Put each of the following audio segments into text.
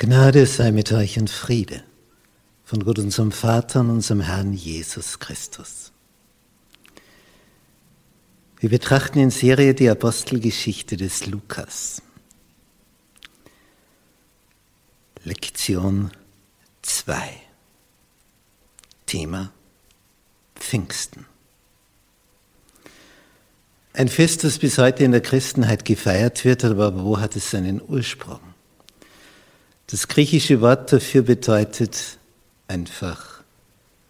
Gnade sei mit euch und Friede von Gott unserem Vater und unserem Herrn Jesus Christus. Wir betrachten in Serie die Apostelgeschichte des Lukas. Lektion 2. Thema Pfingsten. Ein Fest, das bis heute in der Christenheit gefeiert wird, aber wo hat es seinen Ursprung? Das griechische Wort dafür bedeutet einfach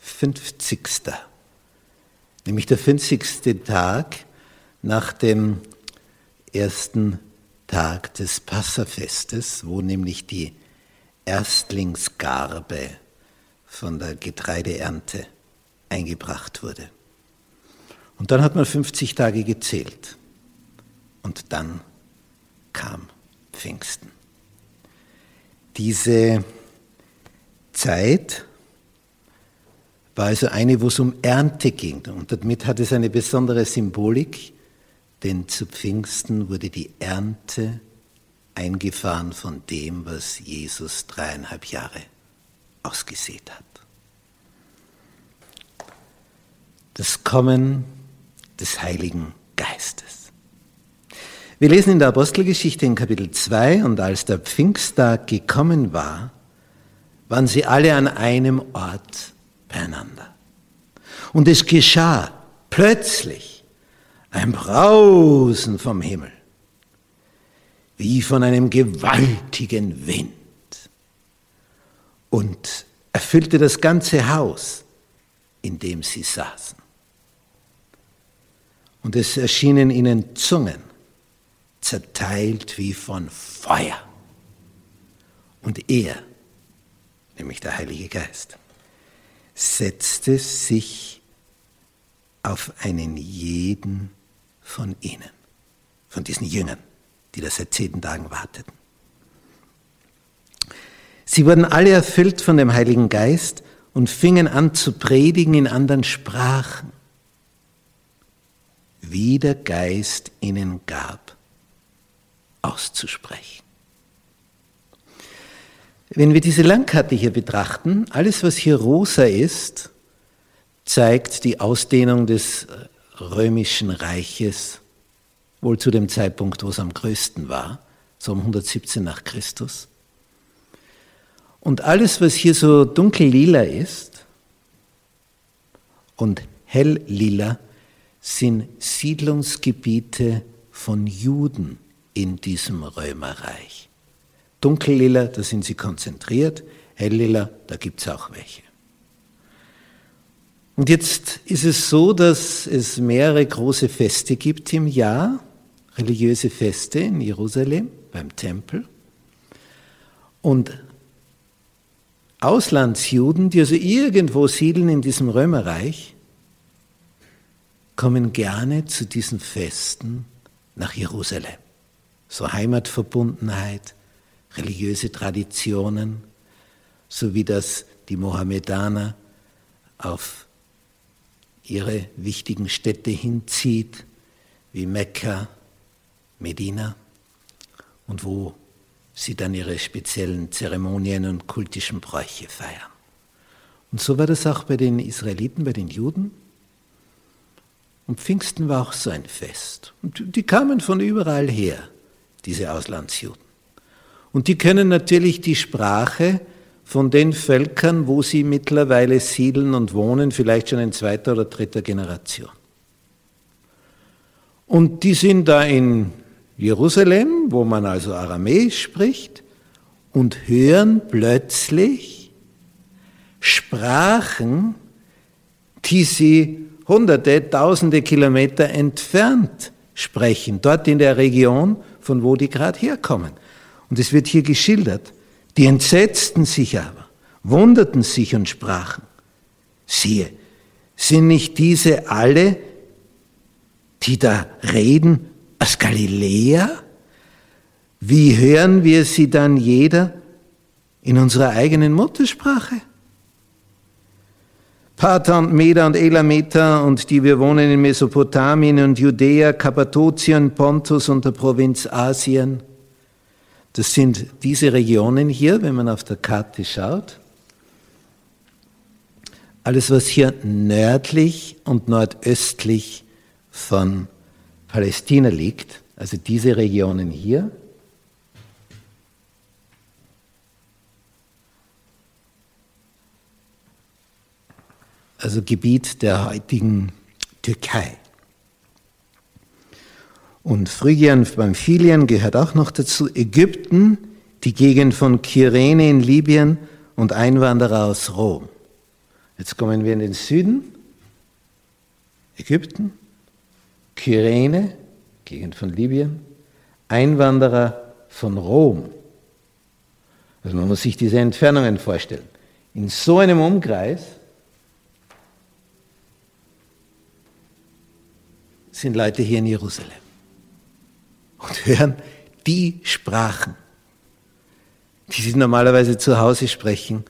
50. Nämlich der 50. Tag nach dem ersten Tag des Passafestes, wo nämlich die Erstlingsgarbe von der Getreideernte eingebracht wurde. Und dann hat man 50 Tage gezählt. Und dann kam Pfingsten. Diese Zeit war also eine, wo es um Ernte ging. Und damit hat es eine besondere Symbolik, denn zu Pfingsten wurde die Ernte eingefahren von dem, was Jesus dreieinhalb Jahre ausgesät hat. Das Kommen des Heiligen Geistes. Wir lesen in der Apostelgeschichte in Kapitel 2, und als der Pfingsttag gekommen war, waren sie alle an einem Ort beieinander. Und es geschah plötzlich ein Brausen vom Himmel, wie von einem gewaltigen Wind, und erfüllte das ganze Haus, in dem sie saßen. Und es erschienen ihnen Zungen zerteilt wie von Feuer. Und er, nämlich der Heilige Geist, setzte sich auf einen jeden von ihnen, von diesen Jüngern, die da seit zehn Tagen warteten. Sie wurden alle erfüllt von dem Heiligen Geist und fingen an zu predigen in anderen Sprachen, wie der Geist ihnen gab auszusprechen. Wenn wir diese Landkarte hier betrachten, alles, was hier rosa ist, zeigt die Ausdehnung des römischen Reiches, wohl zu dem Zeitpunkt, wo es am größten war, so um 117 nach Christus. Und alles, was hier so dunkellila ist und helllila, sind Siedlungsgebiete von Juden in diesem Römerreich. Dunkellila, da sind sie konzentriert, helllila, da gibt es auch welche. Und jetzt ist es so, dass es mehrere große Feste gibt im Jahr, religiöse Feste in Jerusalem beim Tempel. Und Auslandsjuden, die also irgendwo siedeln in diesem Römerreich, kommen gerne zu diesen Festen nach Jerusalem so Heimatverbundenheit, religiöse Traditionen, so wie das die Mohammedaner auf ihre wichtigen Städte hinzieht, wie Mekka, Medina, und wo sie dann ihre speziellen Zeremonien und kultischen Bräuche feiern. Und so war das auch bei den Israeliten, bei den Juden. Und Pfingsten war auch so ein Fest. Und die kamen von überall her diese Auslandsjuden. Und die können natürlich die Sprache von den Völkern, wo sie mittlerweile siedeln und wohnen, vielleicht schon in zweiter oder dritter Generation. Und die sind da in Jerusalem, wo man also Aramäisch spricht, und hören plötzlich Sprachen, die sie hunderte, tausende Kilometer entfernt sprechen, dort in der Region, von wo die gerade herkommen. Und es wird hier geschildert. Die entsetzten sich aber, wunderten sich und sprachen, siehe, sind nicht diese alle, die da reden, aus Galiläa? Wie hören wir sie dann jeder in unserer eigenen Muttersprache? Pater und Meda und Elameta und die wir wohnen in Mesopotamien und Judäa, Kappadokien, Pontus und der Provinz Asien, Das sind diese Regionen hier, wenn man auf der Karte schaut. Alles, was hier nördlich und nordöstlich von Palästina liegt, also diese Regionen hier, also Gebiet der heutigen Türkei. Und Phrygien und Pamphylien gehört auch noch dazu. Ägypten, die Gegend von Kyrene in Libyen und Einwanderer aus Rom. Jetzt kommen wir in den Süden. Ägypten, Kyrene, Gegend von Libyen, Einwanderer von Rom. Also man muss sich diese Entfernungen vorstellen. In so einem Umkreis sind Leute hier in Jerusalem und hören die Sprachen, die sie normalerweise zu Hause sprechen,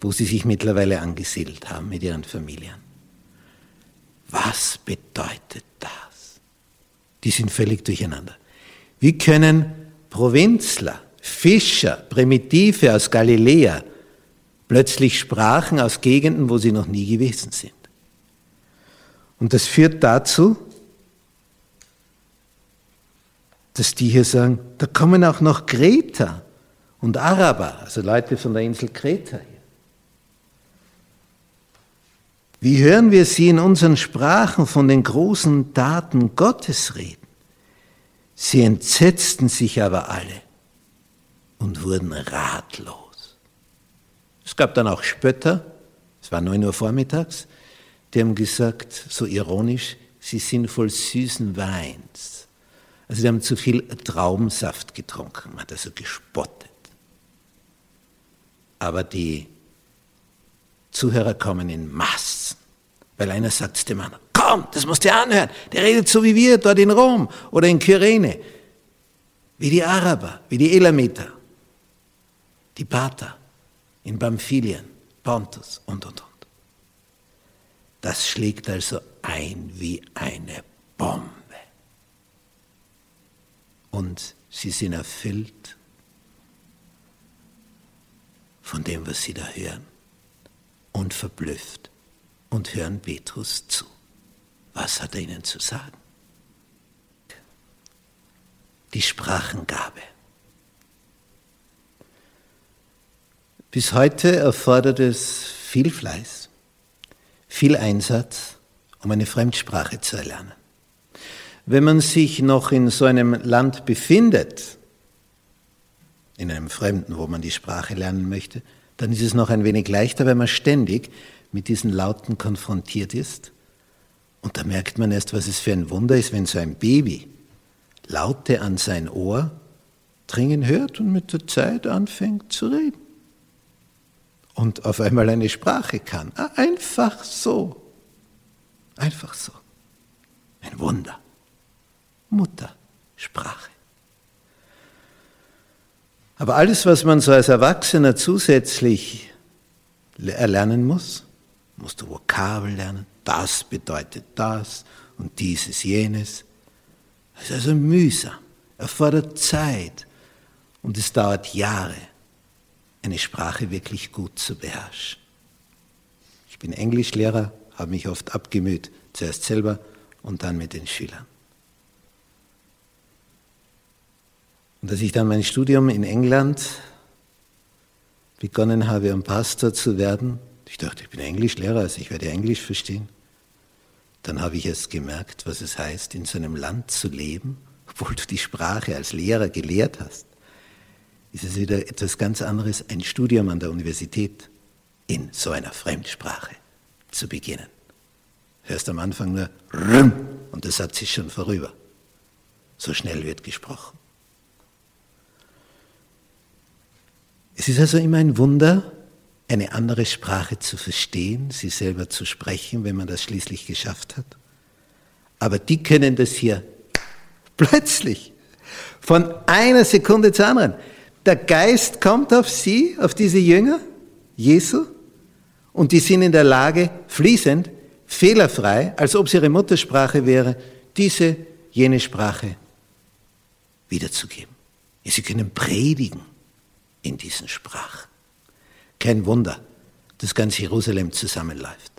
wo sie sich mittlerweile angesiedelt haben mit ihren Familien. Was bedeutet das? Die sind völlig durcheinander. Wie können Provinzler, Fischer, Primitive aus Galiläa plötzlich Sprachen aus Gegenden, wo sie noch nie gewesen sind? Und das führt dazu, dass die hier sagen, da kommen auch noch Kreter und Araber, also Leute von der Insel Kreta hier. Wie hören wir sie in unseren Sprachen von den großen Daten Gottes reden? Sie entsetzten sich aber alle und wurden ratlos. Es gab dann auch Spötter, es war neun Uhr vormittags, die haben gesagt, so ironisch, sie sind voll süßen Weins. Also die haben zu viel Traubensaft getrunken, man hat also gespottet. Aber die Zuhörer kommen in Massen, weil einer sagt dem anderen, komm, das musst du anhören, der redet so wie wir dort in Rom oder in Kyrene, wie die Araber, wie die Elamiter, die Pater in Pamphylien, Pontus und, und, und. Das schlägt also ein wie eine Bombe und sie sind erfüllt von dem, was sie da hören und verblüfft und hören Petrus zu. Was hat er ihnen zu sagen? Die Sprachengabe. Bis heute erfordert es viel Fleiß, viel Einsatz, um eine Fremdsprache zu erlernen. Wenn man sich noch in so einem Land befindet, in einem Fremden, wo man die Sprache lernen möchte, dann ist es noch ein wenig leichter, weil man ständig mit diesen Lauten konfrontiert ist. Und da merkt man erst, was es für ein Wunder ist, wenn so ein Baby Laute an sein Ohr dringen hört und mit der Zeit anfängt zu reden. Und auf einmal eine Sprache kann. Ah, einfach so. Einfach so. Ein Wunder. Muttersprache. Aber alles, was man so als Erwachsener zusätzlich erlernen muss, musst du Vokabel lernen, das bedeutet das und dieses, jenes. Ist also mühsam, erfordert Zeit und es dauert Jahre, eine Sprache wirklich gut zu beherrschen. Ich bin Englischlehrer, habe mich oft abgemüht, zuerst selber und dann mit den Schülern. Und als ich dann mein Studium in England begonnen habe, um Pastor zu werden, ich dachte, ich bin Englischlehrer, also ich werde Englisch verstehen. Dann habe ich erst gemerkt, was es heißt, in so einem Land zu leben, obwohl du die Sprache als Lehrer gelehrt hast. Ist es wieder etwas ganz anderes, ein Studium an der Universität in so einer Fremdsprache zu beginnen. Hörst am Anfang nur Rüm und der Satz ist schon vorüber. So schnell wird gesprochen. Es ist also immer ein Wunder, eine andere Sprache zu verstehen, sie selber zu sprechen, wenn man das schließlich geschafft hat. Aber die können das hier plötzlich, von einer Sekunde zur anderen. Der Geist kommt auf sie, auf diese Jünger, Jesu, und die sind in der Lage, fließend, fehlerfrei, als ob es ihre Muttersprache wäre, diese, jene Sprache wiederzugeben. Sie können predigen in diesen Sprachen. Kein Wunder, dass ganz Jerusalem zusammenläuft.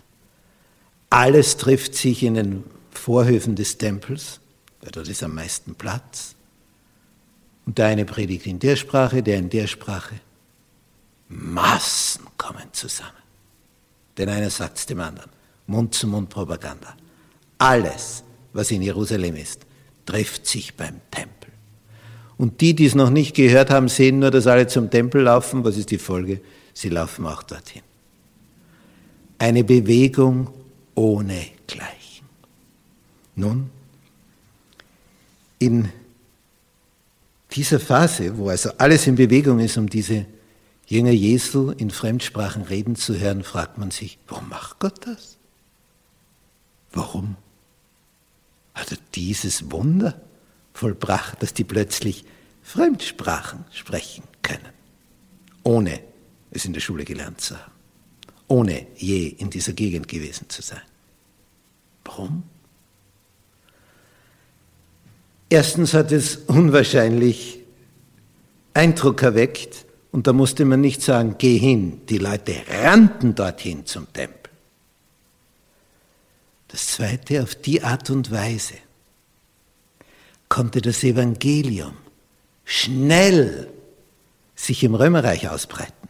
Alles trifft sich in den Vorhöfen des Tempels, weil dort ist am meisten Platz. Und der eine predigt in der Sprache, der in der Sprache. Massen kommen zusammen. Denn einer sagt es dem anderen. Mund-zu-Mund-Propaganda. Alles, was in Jerusalem ist, trifft sich beim Tempel. Und die, die es noch nicht gehört haben, sehen nur, dass alle zum Tempel laufen. Was ist die Folge? Sie laufen auch dorthin. Eine Bewegung ohne Gleichen. Nun, in dieser Phase, wo also alles in Bewegung ist, um diese Jünger Jesu in Fremdsprachen reden zu hören, fragt man sich, warum macht Gott das? Warum hat er dieses Wunder vollbracht, dass die plötzlich Fremdsprachen sprechen können, ohne es in der Schule gelernt zu haben, ohne je in dieser Gegend gewesen zu sein? Warum? Erstens hat es unwahrscheinlich Eindruck erweckt, und da musste man nicht sagen, geh hin. Die Leute rannten dorthin zum Tempel. Das Zweite, auf die Art und Weise konnte das Evangelium schnell sich im Römerreich ausbreiten.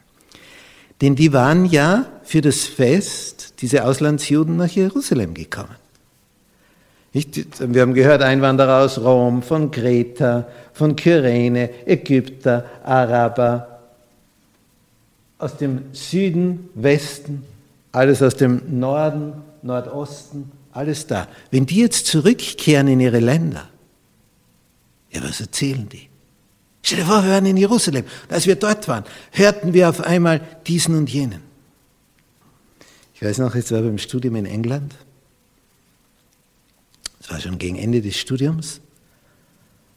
Denn die waren ja für das Fest, diese Auslandsjuden, nach Jerusalem gekommen. Wir haben gehört, Einwanderer aus Rom, von Kreta, von Kyrene, Ägypter, Araber, aus dem Süden, Westen, alles aus dem Norden, Nordosten, alles da. Wenn die jetzt zurückkehren in ihre Länder, ja, was erzählen die? Stell dir vor, wir waren in Jerusalem. als wir dort waren, hörten wir auf einmal diesen und jenen. Ich weiß noch, es war beim Studium in England. Es war schon gegen Ende des Studiums.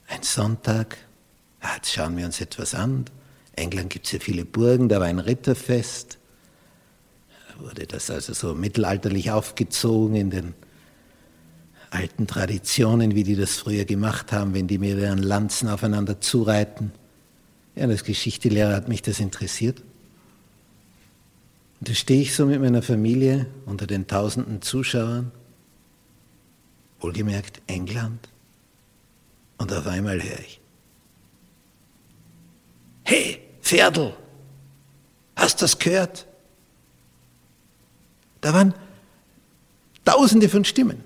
Ein Sonntag. Jetzt schauen wir uns etwas an. In England gibt es ja viele Burgen, da war ein Ritterfest. Da wurde das also so mittelalterlich aufgezogen in den alten Traditionen, wie die das früher gemacht haben, wenn die mit ihren Lanzen aufeinander zureiten. Ja, als Geschichtelehrer hat mich das interessiert. Und da stehe ich so mit meiner Familie unter den tausenden Zuschauern wohlgemerkt England. Und auf einmal höre ich, hey, Pferdl, hast du das gehört? Da waren tausende von Stimmen.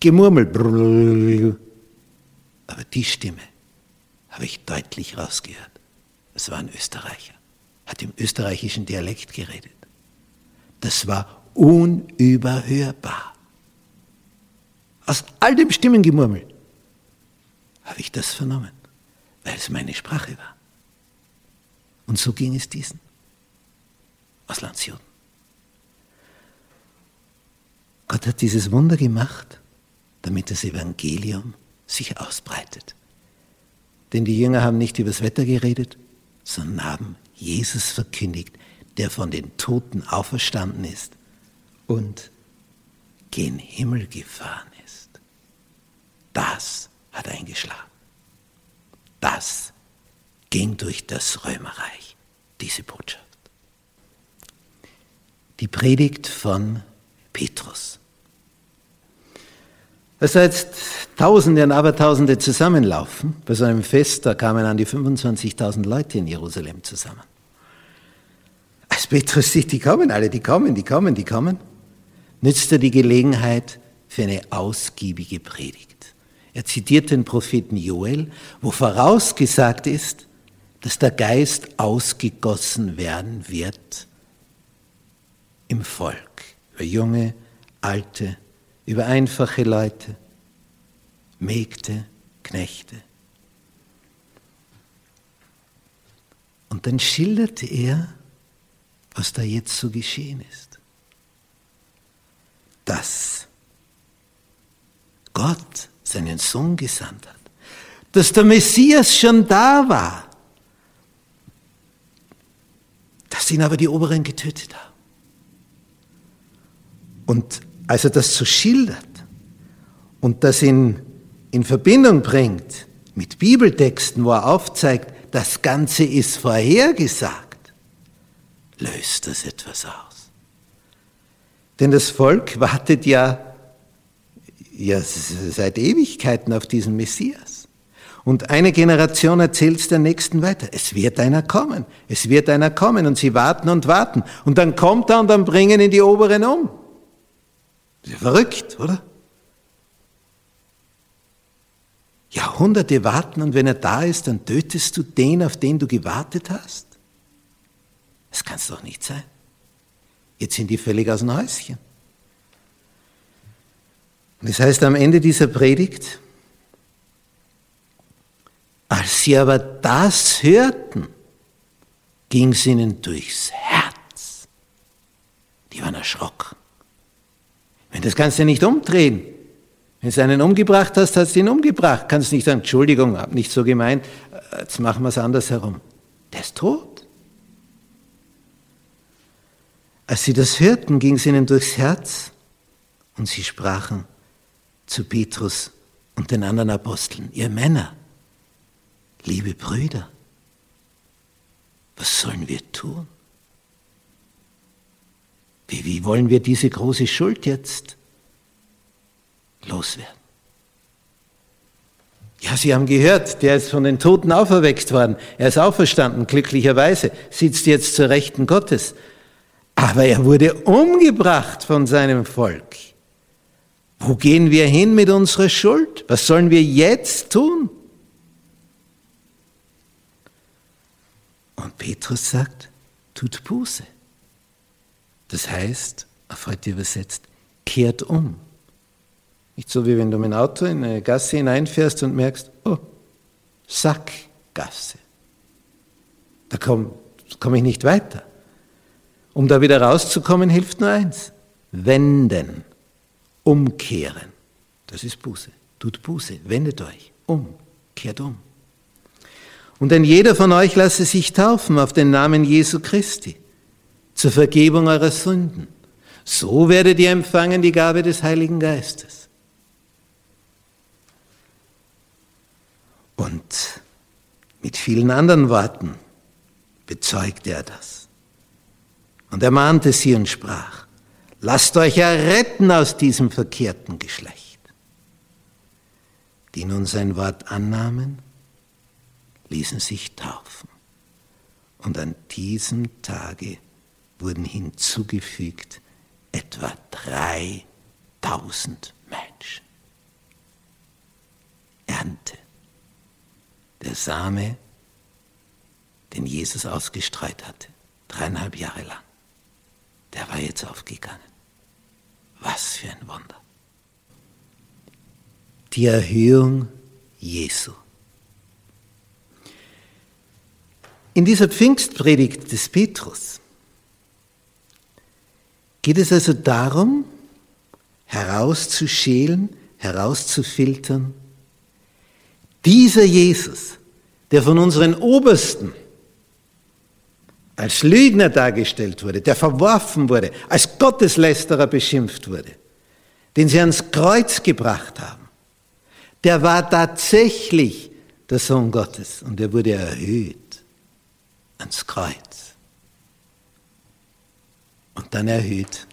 Gemurmel. Aber die Stimme habe ich deutlich rausgehört. Es war ein Österreicher, hat im österreichischen Dialekt geredet. Das war unüberhörbar aus all dem Stimmengemurmel, habe ich das vernommen, weil es meine Sprache war. Und so ging es diesen Auslandsjuden. Gott hat dieses Wunder gemacht, damit das Evangelium sich ausbreitet. Denn die Jünger haben nicht über das Wetter geredet, sondern haben Jesus verkündigt, der von den Toten auferstanden ist und gen Himmel gefahren das hat eingeschlagen. Das ging durch das Römerreich, diese Botschaft. Die Predigt von Petrus. Als da jetzt Tausende und Abertausende zusammenlaufen, bei so einem Fest, da kamen an die 25.000 Leute in Jerusalem zusammen. Als Petrus sieht, die kommen alle, die kommen, die kommen, die kommen, nützt er die Gelegenheit für eine ausgiebige Predigt. Er zitiert den Propheten Joel, wo vorausgesagt ist, dass der Geist ausgegossen werden wird im Volk, über junge, alte, über einfache Leute, Mägde, Knechte. Und dann schilderte er, was da jetzt so geschehen ist. Dass Gott seinen Sohn gesandt hat, dass der Messias schon da war, dass ihn aber die Oberen getötet haben. Und als er das so schildert und das in, in Verbindung bringt mit Bibeltexten, wo er aufzeigt, das Ganze ist vorhergesagt, löst das etwas aus. Denn das Volk wartet ja, ja seit Ewigkeiten auf diesen Messias. Und eine Generation erzählt es der nächsten weiter. Es wird einer kommen. Es wird einer kommen. Und sie warten und warten. Und dann kommt er und dann bringen ihn die Oberen um. Das verrückt, oder? Jahrhunderte warten und wenn er da ist, dann tötest du den, auf den du gewartet hast? Das kann es doch nicht sein. Jetzt sind die völlig aus dem Häuschen. Und das heißt am Ende dieser Predigt, als sie aber das hörten, ging es ihnen durchs Herz. Die waren erschrocken. Wenn das kannst du nicht umdrehen. Wenn du einen umgebracht hast, hast du ihn umgebracht. Kannst nicht sagen, Entschuldigung, hab nicht so gemeint, jetzt machen wir es andersherum. Der ist tot. Als sie das hörten, ging es ihnen durchs Herz und sie sprachen zu Petrus und den anderen Aposteln, ihr Männer, liebe Brüder, was sollen wir tun? Wie, wollen wir diese große Schuld jetzt loswerden? Ja, Sie haben gehört, der ist von den Toten auferweckt worden. Er ist auferstanden, glücklicherweise, sitzt jetzt zur Rechten Gottes. Aber er wurde umgebracht von seinem Volk. Wo gehen wir hin mit unserer Schuld? Was sollen wir jetzt tun? Und Petrus sagt, tut Buße. Das heißt, auf heute übersetzt, kehrt um. Nicht so wie wenn du mit dem Auto in eine Gasse hineinfährst und merkst, oh, Sackgasse. Da komme komm ich nicht weiter. Um da wieder rauszukommen, hilft nur eins. Wenden, umkehren. Das ist Buße. Tut Buße, wendet euch um, kehrt um. Und denn jeder von euch lasse sich taufen auf den Namen Jesu Christi zur Vergebung eurer Sünden. So werdet ihr empfangen die Gabe des Heiligen Geistes. Und mit vielen anderen Worten bezeugte er das. Und er mahnte sie und sprach, lasst euch erretten aus diesem verkehrten Geschlecht. Die nun sein Wort annahmen, ließen sich taufen. Und an diesem Tage wurden hinzugefügt etwa 3000 Menschen. Ernte. Der Same, den Jesus ausgestreut hatte, dreieinhalb Jahre lang, der war jetzt aufgegangen. Was für ein Wunder. Die Erhöhung Jesu. In dieser Pfingstpredigt des Petrus geht es also darum, herauszuschälen, herauszufiltern, dieser Jesus, der von unseren Obersten als Lügner dargestellt wurde, der verworfen wurde, als Gotteslästerer beschimpft wurde, den sie ans Kreuz gebracht haben, der war tatsächlich der Sohn Gottes und er wurde erhöht ans Kreuz und dann erhöht,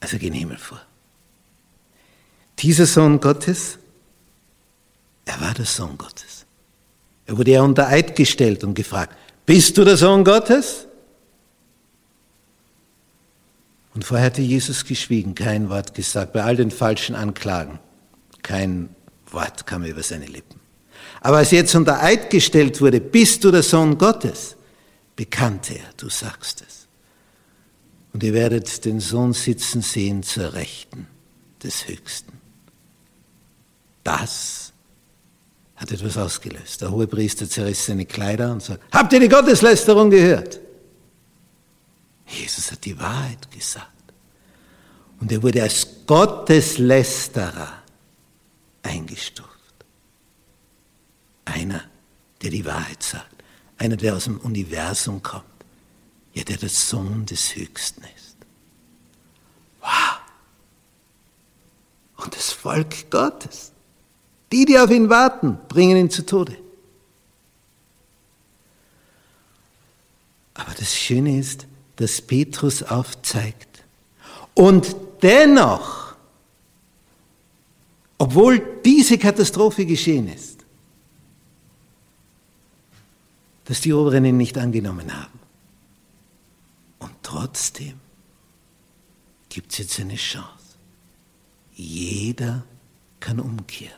also gen Himmel vor. Dieser Sohn Gottes, er war der Sohn Gottes. Er wurde ja unter Eid gestellt und gefragt, bist du der Sohn Gottes? Und vorher hatte Jesus geschwiegen, kein Wort gesagt, bei all den falschen Anklagen. Kein Wort kam über seine Lippen. Aber als jetzt unter Eid gestellt wurde, bist du der Sohn Gottes, bekannte er, du sagst es. Und ihr werdet den Sohn sitzen sehen zur Rechten des Höchsten. Das hat etwas ausgelöst. Der Hohepriester zerriss seine Kleider und sagt, habt ihr die Gotteslästerung gehört? Jesus hat die Wahrheit gesagt. Und er wurde als Gotteslästerer eingestuft. Einer, der die Wahrheit sagt. Einer, der aus dem Universum kommt. Ja, der der Sohn des Höchsten ist. Wow. Und das Volk Gottes. Die, die auf ihn warten, bringen ihn zu Tode. Aber das Schöne ist, dass Petrus aufzeigt. Und dennoch, obwohl diese Katastrophe geschehen ist, dass die Oberen ihn nicht angenommen haben. Trotzdem gibt es jetzt eine Chance. Jeder kann umkehren.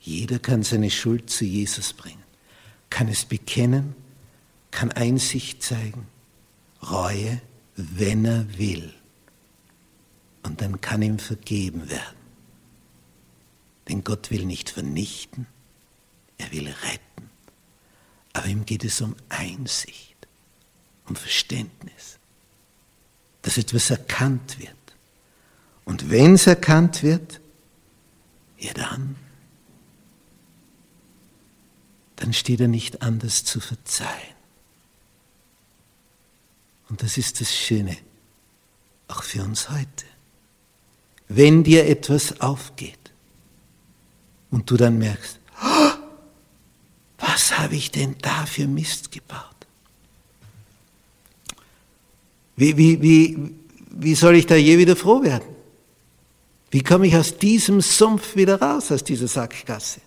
Jeder kann seine Schuld zu Jesus bringen, kann es bekennen, kann Einsicht zeigen, Reue, wenn er will. Und dann kann ihm vergeben werden. Denn Gott will nicht vernichten, er will retten. Aber ihm geht es um Einsicht, um Verständnis, dass etwas erkannt wird. Und wenn es erkannt wird, ja dann, dann steht er nicht anders zu verzeihen. Und das ist das Schöne, auch für uns heute. Wenn dir etwas aufgeht und du dann merkst, oh, was habe ich denn da für Mist gebaut? Wie, wie, wie, wie soll ich da je wieder froh werden? Wie komme ich aus diesem Sumpf wieder raus, aus dieser Sackgasse?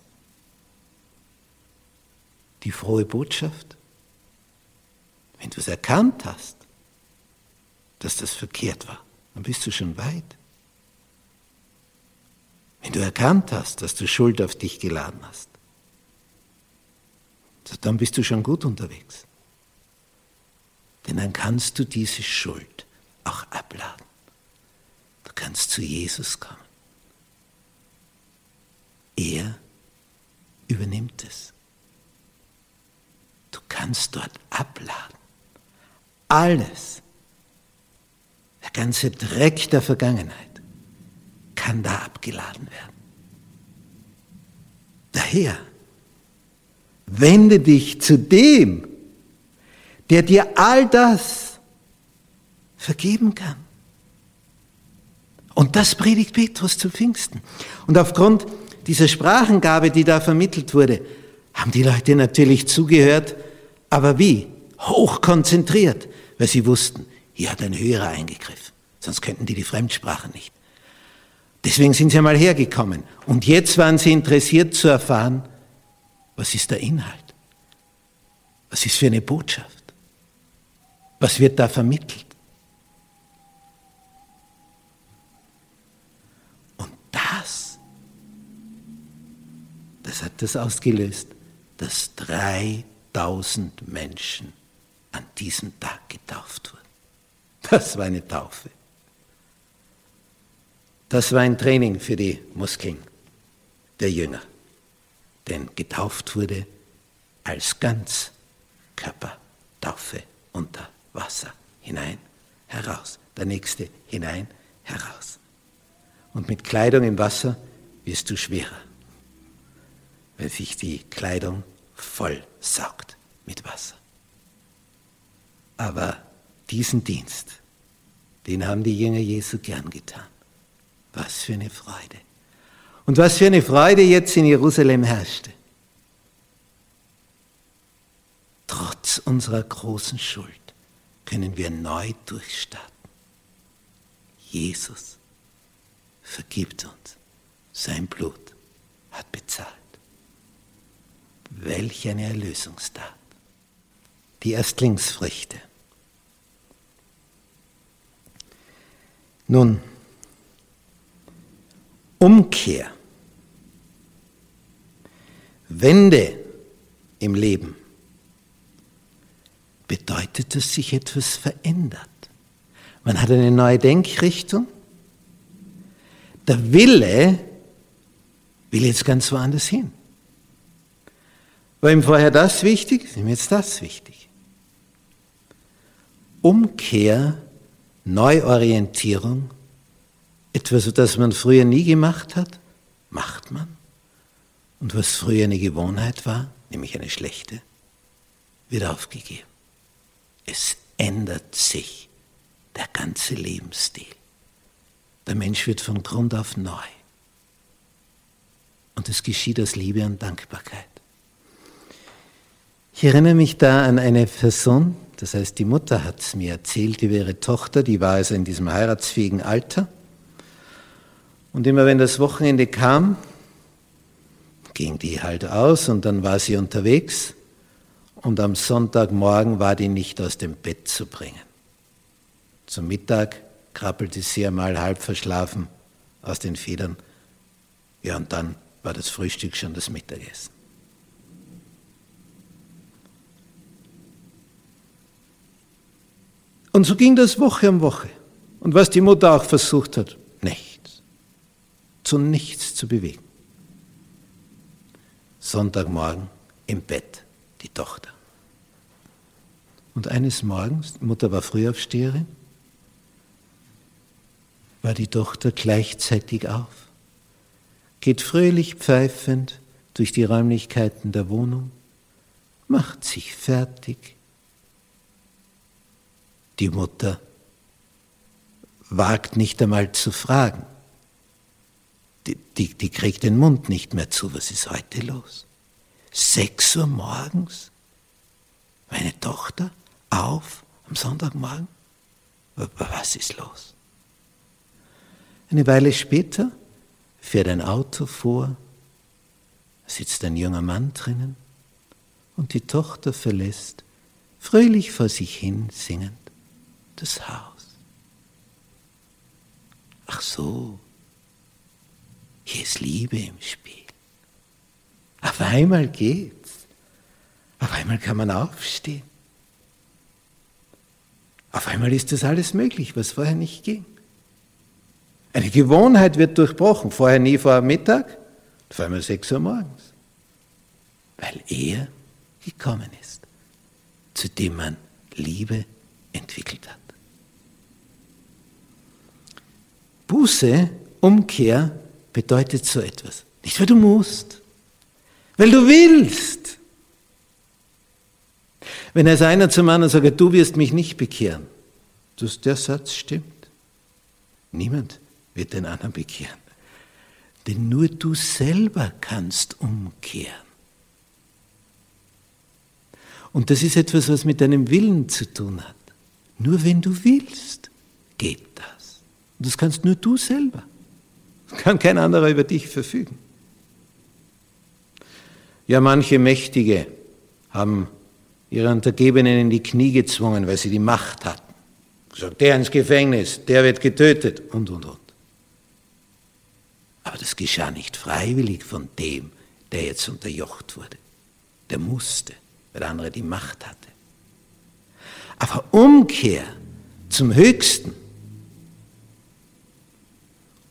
Die frohe Botschaft, wenn du es erkannt hast, dass das verkehrt war, dann bist du schon weit. Wenn du erkannt hast, dass du Schuld auf dich geladen hast, dann bist du schon gut unterwegs. Denn dann kannst du diese Schuld auch abladen. Du kannst zu Jesus kommen. Er übernimmt es. Du kannst dort abladen. Alles, der ganze Dreck der Vergangenheit kann da abgeladen werden. Daher, wende dich zu dem, der dir all das vergeben kann. Und das predigt Petrus zu Pfingsten. Und aufgrund dieser Sprachengabe, die da vermittelt wurde, haben die Leute natürlich zugehört, aber wie? Hochkonzentriert, weil sie wussten, hier hat ein Höherer eingegriffen. Sonst könnten die die Fremdsprache nicht. Deswegen sind sie einmal hergekommen. Und jetzt waren sie interessiert zu erfahren, was ist der Inhalt? Was ist für eine Botschaft? Was wird da vermittelt? Und das, das hat das ausgelöst, dass 3000 Menschen an diesem Tag getauft wurden. Das war eine Taufe. Das war ein Training für die Muskeln der Jünger. Denn getauft wurde als Ganzkörpertaufe unter Wasser. Hinein, heraus. Der nächste hinein, heraus. Und mit Kleidung im Wasser wirst du schwerer, weil sich die Kleidung voll saugt mit Wasser. Aber diesen Dienst, den haben die Jünger Jesu gern getan. Was für eine Freude. Und was für eine Freude jetzt in Jerusalem herrschte. Trotz unserer großen Schuld können wir neu durchstarten. Jesus vergibt uns. Sein Blut hat bezahlt. Welch eine Erlösungstat. Die Erstlingsfrüchte. Nun, Umkehr, Wende im Leben bedeutet, dass sich etwas verändert. Man hat eine neue Denkrichtung. Der Wille will jetzt ganz woanders hin. War ihm vorher das wichtig, ist ihm jetzt das wichtig. Umkehr Neuorientierung, etwas, das man früher nie gemacht hat, macht man. Und was früher eine Gewohnheit war, nämlich eine schlechte, wird aufgegeben. Es ändert sich der ganze Lebensstil. Der Mensch wird von Grund auf neu. Und es geschieht aus Liebe und Dankbarkeit. Ich erinnere mich da an eine Person, das heißt, die Mutter hat es mir erzählt über ihre Tochter, die war also in diesem heiratsfähigen Alter. Und immer wenn das Wochenende kam, ging die halt aus und dann war sie unterwegs und am Sonntagmorgen war die nicht aus dem Bett zu bringen. Zum Mittag krabbelte sie einmal halb verschlafen aus den Federn. Ja, und dann war das Frühstück schon das Mittagessen. Und so ging das Woche um Woche. Und was die Mutter auch versucht hat, nichts. Zu nichts zu bewegen. Sonntagmorgen im Bett die Tochter. Und eines Morgens, die Mutter war Frühaufsteherin, war die Tochter gleichzeitig auf, geht fröhlich pfeifend durch die Räumlichkeiten der Wohnung, macht sich fertig. Die Mutter wagt nicht einmal zu fragen. Die, die, die kriegt den Mund nicht mehr zu. Was ist heute los? Sechs Uhr morgens? Meine Tochter auf am Sonntagmorgen? Was ist los? Eine Weile später fährt ein Auto vor, sitzt ein junger Mann drinnen und die Tochter verlässt, fröhlich vor sich hin singend, das Haus. Ach so, hier ist Liebe im Spiel. Auf einmal geht's. Auf einmal kann man aufstehen. Auf einmal ist das alles möglich, was vorher nicht ging. Eine Gewohnheit wird durchbrochen. Vorher nie vor Mittag, auf einmal 6 Uhr morgens. Weil er gekommen ist, zu dem man Liebe entwickelt hat. Buße, Umkehr bedeutet so etwas. Nicht, weil du musst, weil du willst. Wenn es einer zum anderen sagt, du wirst mich nicht bekehren, dass der Satz stimmt. Niemand wird den anderen bekehren. Denn nur du selber kannst umkehren. Und das ist etwas, was mit deinem Willen zu tun hat. Nur wenn du willst, geht das. Und das kannst nur du selber. Das kann kein anderer über dich verfügen. Ja, manche Mächtige haben ihre Untergebenen in die Knie gezwungen, weil sie die Macht hatten. Gesagt, der ins Gefängnis, der wird getötet und, und, und. Aber das geschah nicht freiwillig von dem, der jetzt unterjocht wurde. Der musste, weil der andere die Macht hatte. Aber Umkehr zum Höchsten,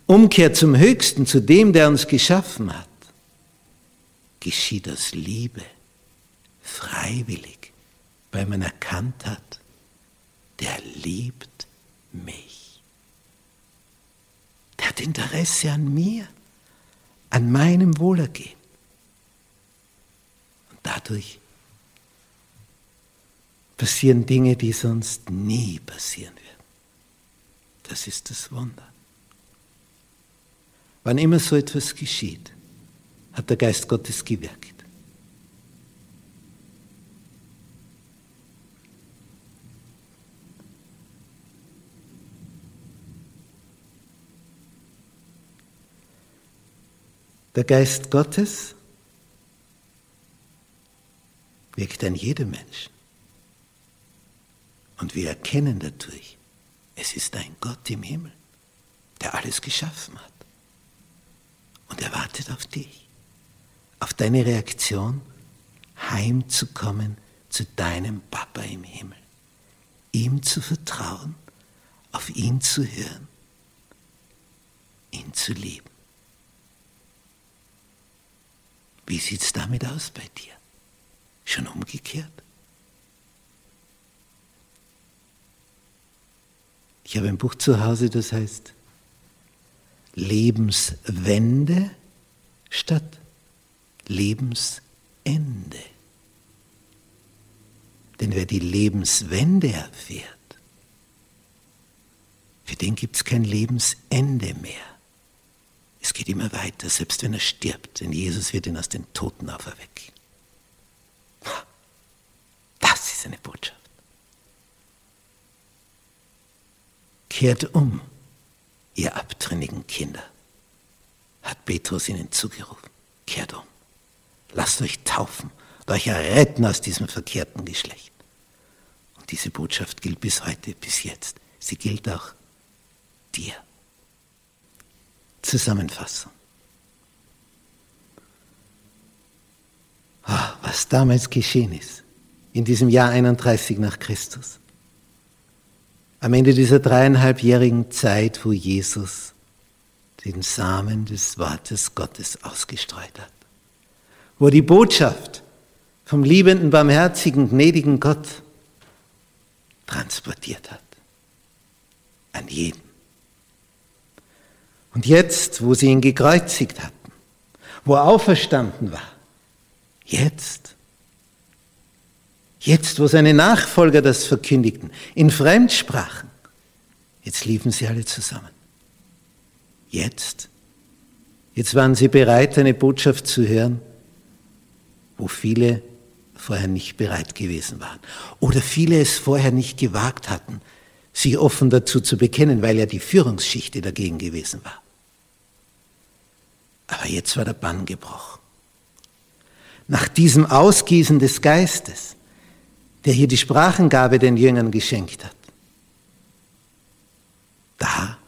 Umkehr zum Höchsten, zu dem, der uns geschaffen hat, geschieht aus Liebe, freiwillig, weil man erkannt hat, der liebt mich. Der hat Interesse an mir, an meinem Wohlergehen. Und dadurch passieren Dinge, die sonst nie passieren werden. Das ist das Wunder. Wann immer so etwas geschieht, hat der Geist Gottes gewirkt. Der Geist Gottes wirkt an jedem Menschen. Und wir erkennen dadurch, es ist ein Gott im Himmel, der alles geschaffen hat. Und er wartet auf dich auf deine Reaktion, heimzukommen zu deinem Papa im Himmel. Ihm zu vertrauen, auf ihn zu hören, ihn zu lieben. Wie sieht es damit aus bei dir? Schon umgekehrt? Ich habe ein Buch zu Hause, das heißt Lebenswende statt Lebensende. Denn wer die Lebenswende erfährt, für den gibt es kein Lebensende mehr. Es geht immer weiter, selbst wenn er stirbt, denn Jesus wird ihn aus den Toten auferwecken. Das ist eine Botschaft. Kehrt um, ihr abtrünnigen Kinder, hat Petrus ihnen zugerufen. Kehrt um. Lasst euch taufen und euch erretten aus diesem verkehrten Geschlecht. Und diese Botschaft gilt bis heute, bis jetzt. Sie gilt auch dir. Zusammenfassung. Oh, was damals geschehen ist, in diesem Jahr 31 nach Christus. Am Ende dieser dreieinhalbjährigen Zeit, wo Jesus den Samen des Wortes Gottes ausgestreut hat, wo die Botschaft vom liebenden, barmherzigen, gnädigen Gott transportiert hat. An jeden. Und jetzt, wo sie ihn gekreuzigt hatten, wo er auferstanden war, jetzt, jetzt, wo seine Nachfolger das verkündigten, in Fremdsprachen, jetzt liefen sie alle zusammen. Jetzt, jetzt waren sie bereit, eine Botschaft zu hören, wo viele vorher nicht bereit gewesen waren. Oder viele es vorher nicht gewagt hatten, sich offen dazu zu bekennen, weil ja die Führungsschicht dagegen gewesen war. Aber jetzt war der Bann gebrochen. Nach diesem Ausgießen des Geistes, der hier die Sprachengabe den Jüngern geschenkt hat, da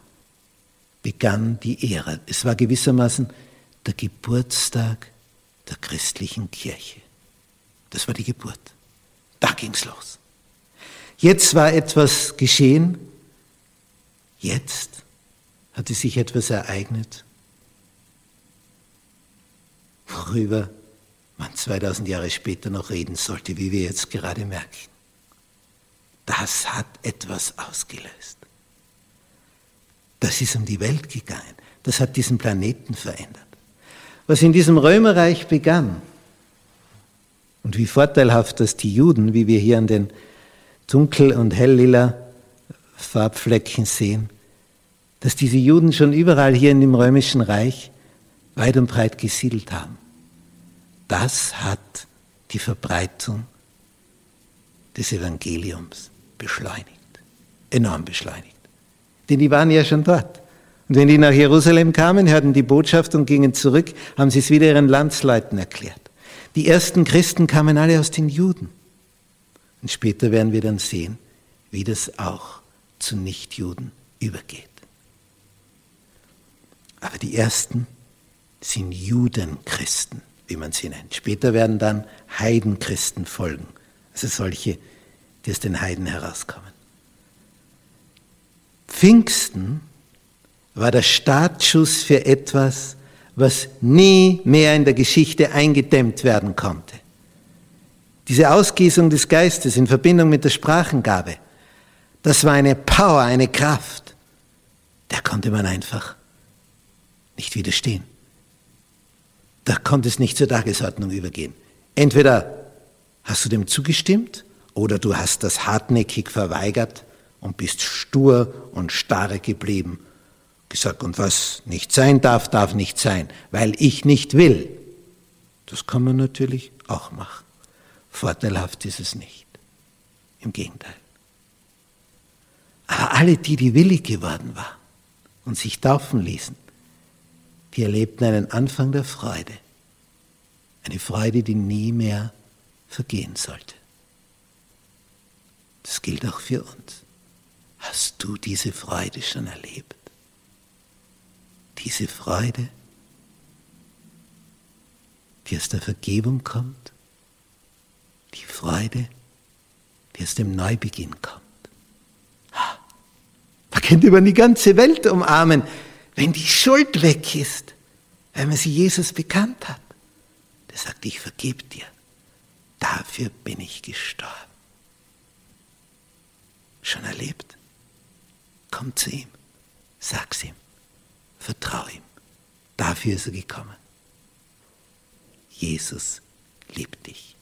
begann die Ära. Es war gewissermaßen der Geburtstag der christlichen Kirche. Das war die Geburt. Da ging's los. Jetzt war etwas geschehen. Jetzt hatte sich etwas ereignet, worüber man 2000 Jahre später noch reden sollte, wie wir jetzt gerade merken. Das hat etwas ausgelöst. Das ist um die Welt gegangen. Das hat diesen Planeten verändert. Was in diesem Römerreich begann, und wie vorteilhaft, dass die Juden, wie wir hier an den dunkel- und helllila Farbflecken sehen, dass diese Juden schon überall hier in dem römischen Reich weit und breit gesiedelt haben. Das hat die Verbreitung des Evangeliums beschleunigt, enorm beschleunigt. Denn die waren ja schon dort. Und wenn die nach Jerusalem kamen, hörten die Botschaft und gingen zurück, haben sie es wieder ihren Landsleuten erklärt. Die ersten Christen kamen alle aus den Juden. Und später werden wir dann sehen, wie das auch zu Nichtjuden übergeht. Aber die ersten sind Judenchristen, wie man sie nennt. Später werden dann Heidenchristen folgen, also solche, die aus den Heiden herauskommen. Pfingsten war der Startschuss für etwas, was nie mehr in der Geschichte eingedämmt werden konnte. Diese Ausgießung des Geistes in Verbindung mit der Sprachengabe, das war eine Power, eine Kraft, der konnte man einfach nicht widerstehen. Da konnte es nicht zur Tagesordnung übergehen. Entweder hast du dem zugestimmt oder du hast das hartnäckig verweigert und bist stur und starre geblieben gesagt, und was nicht sein darf, darf nicht sein, weil ich nicht will. Das kann man natürlich auch machen. Vorteilhaft ist es nicht. Im Gegenteil. Aber alle, die, die willig geworden waren und sich taufen ließen, die erlebten einen Anfang der Freude. Eine Freude, die nie mehr vergehen sollte. Das gilt auch für uns. Hast du diese Freude schon erlebt? diese Freude, die aus der Vergebung kommt, die Freude, die aus dem Neubeginn kommt. Man könnte über die ganze Welt umarmen, wenn die Schuld weg ist, weil man sie Jesus bekannt hat. Der sagt, ich vergebe dir. Dafür bin ich gestorben. Schon erlebt? Komm zu ihm, sag's ihm. Vertrau ihm. Dafür ist er gekommen. Jesus liebt dich.